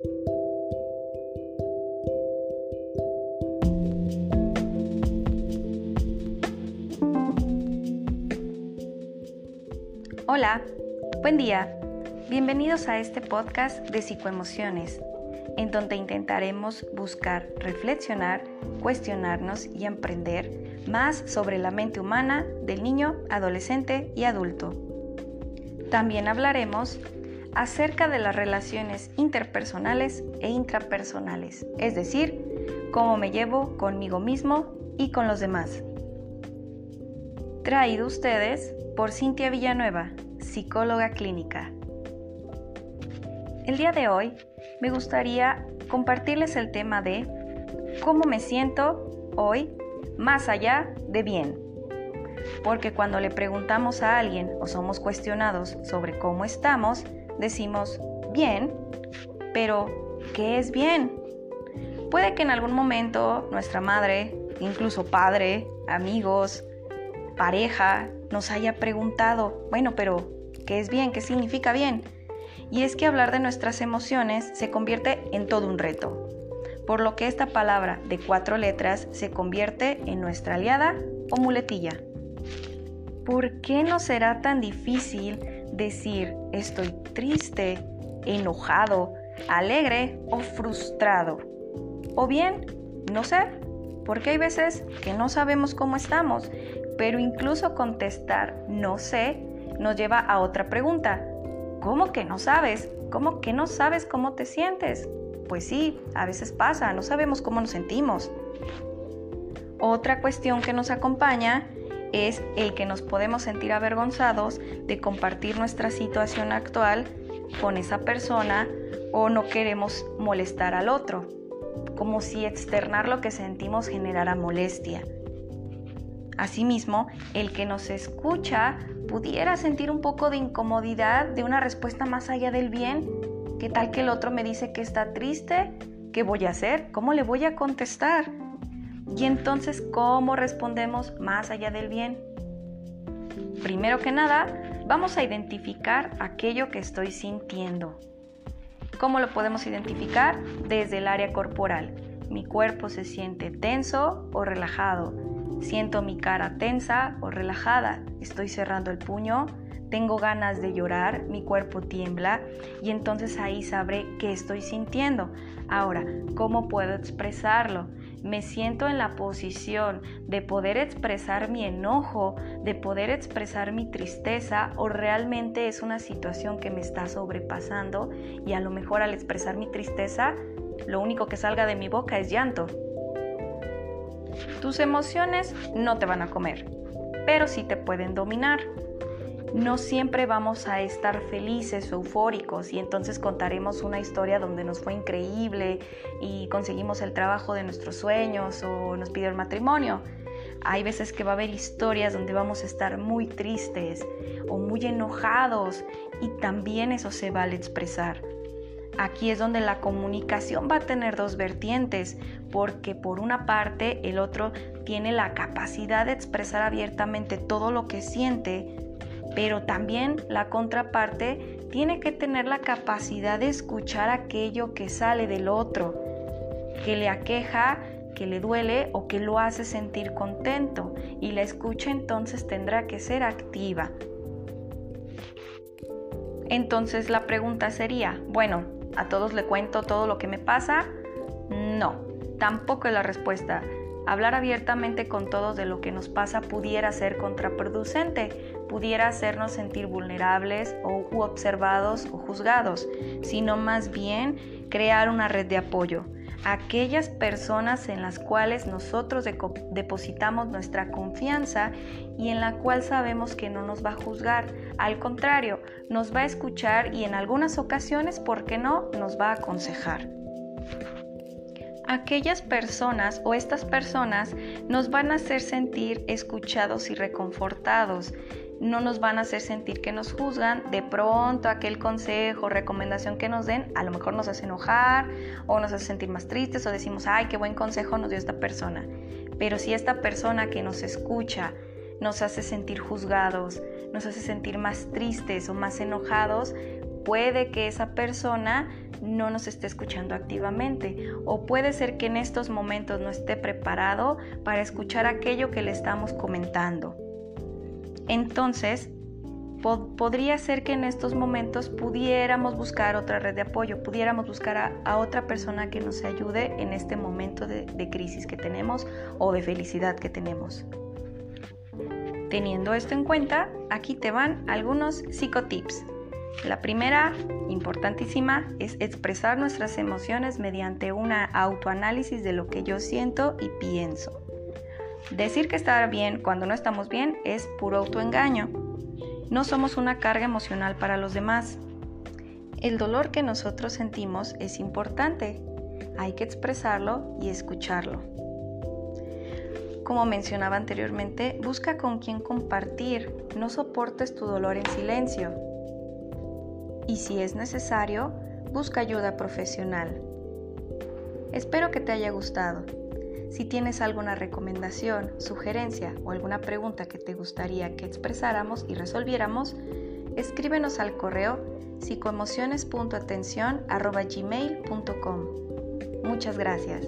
Hola, buen día. Bienvenidos a este podcast de psicoemociones, en donde intentaremos buscar reflexionar, cuestionarnos y emprender más sobre la mente humana del niño, adolescente y adulto. También hablaremos acerca de las relaciones interpersonales e intrapersonales, es decir, cómo me llevo conmigo mismo y con los demás. Traído ustedes por Cintia Villanueva, psicóloga clínica. El día de hoy me gustaría compartirles el tema de cómo me siento hoy más allá de bien. Porque cuando le preguntamos a alguien o somos cuestionados sobre cómo estamos, decimos bien, pero ¿qué es bien? Puede que en algún momento nuestra madre, incluso padre, amigos, pareja, nos haya preguntado, bueno, pero ¿qué es bien? ¿Qué significa bien? Y es que hablar de nuestras emociones se convierte en todo un reto, por lo que esta palabra de cuatro letras se convierte en nuestra aliada o muletilla. ¿Por qué no será tan difícil decir estoy triste, enojado, alegre o frustrado? O bien, no sé, porque hay veces que no sabemos cómo estamos pero incluso contestar no sé nos lleva a otra pregunta. ¿Cómo que no sabes? ¿Cómo que no sabes cómo te sientes? Pues sí, a veces pasa, no sabemos cómo nos sentimos. Otra cuestión que nos acompaña es el que nos podemos sentir avergonzados de compartir nuestra situación actual con esa persona o no queremos molestar al otro, como si externar lo que sentimos generara molestia. Asimismo, el que nos escucha pudiera sentir un poco de incomodidad de una respuesta más allá del bien. ¿Qué tal que el otro me dice que está triste? ¿Qué voy a hacer? ¿Cómo le voy a contestar? Y entonces, ¿cómo respondemos más allá del bien? Primero que nada, vamos a identificar aquello que estoy sintiendo. ¿Cómo lo podemos identificar? Desde el área corporal. Mi cuerpo se siente tenso o relajado Siento mi cara tensa o relajada, estoy cerrando el puño, tengo ganas de llorar, mi cuerpo tiembla y entonces ahí sabré qué estoy sintiendo. Ahora, ¿cómo puedo expresarlo? Me siento en la posición de poder expresar mi enojo, de poder expresar mi tristeza o realmente es una situación que me está sobrepasando y a lo mejor al expresar mi tristeza, lo único que salga de mi boca es llanto. Tus emociones no te van a comer, pero sí te pueden dominar. No siempre vamos a estar felices eufóricos y entonces contaremos una historia donde nos fue increíble y conseguimos el trabajo de nuestros sueños o nos pidió el matrimonio. Hay veces que va a haber historias donde vamos a estar muy tristes o muy enojados y también eso se vale expresar. Aquí es donde la comunicación va a tener dos vertientes, porque por una parte el otro tiene la capacidad de expresar abiertamente todo lo que siente, pero también la contraparte tiene que tener la capacidad de escuchar aquello que sale del otro, que le aqueja, que le duele o que lo hace sentir contento, y la escucha entonces tendrá que ser activa. Entonces la pregunta sería, bueno, ¿A todos le cuento todo lo que me pasa? No, tampoco es la respuesta. Hablar abiertamente con todos de lo que nos pasa pudiera ser contraproducente, pudiera hacernos sentir vulnerables o observados o juzgados, sino más bien crear una red de apoyo aquellas personas en las cuales nosotros depositamos nuestra confianza y en la cual sabemos que no nos va a juzgar. Al contrario, nos va a escuchar y en algunas ocasiones, ¿por qué no?, nos va a aconsejar. Aquellas personas o estas personas nos van a hacer sentir escuchados y reconfortados no nos van a hacer sentir que nos juzgan, de pronto aquel consejo, recomendación que nos den, a lo mejor nos hace enojar o nos hace sentir más tristes o decimos, ay, qué buen consejo nos dio esta persona. Pero si esta persona que nos escucha nos hace sentir juzgados, nos hace sentir más tristes o más enojados, puede que esa persona no nos esté escuchando activamente o puede ser que en estos momentos no esté preparado para escuchar aquello que le estamos comentando. Entonces, podría ser que en estos momentos pudiéramos buscar otra red de apoyo, pudiéramos buscar a, otra persona que nos ayude en este momento de, de crisis que tenemos o de felicidad que tenemos. Teniendo esto en cuenta, aquí te van algunos psicotips. La primera, importantísima, es expresar nuestras emociones mediante una autoanálisis de lo que yo siento y pienso. Decir que estar bien cuando no estamos bien es puro autoengaño. No somos una carga emocional para los demás. El dolor que nosotros sentimos es importante. Hay que expresarlo y escucharlo. Como mencionaba anteriormente, busca con quien compartir, no soportes tu dolor en silencio. Y si es necesario, busca ayuda profesional. Espero que te haya gustado. Si tienes alguna recomendación, sugerencia o alguna pregunta que te gustaría que expresáramos y resolviéramos, escríbenos al correo psicoemociones.atención.gmail.com. Muchas gracias.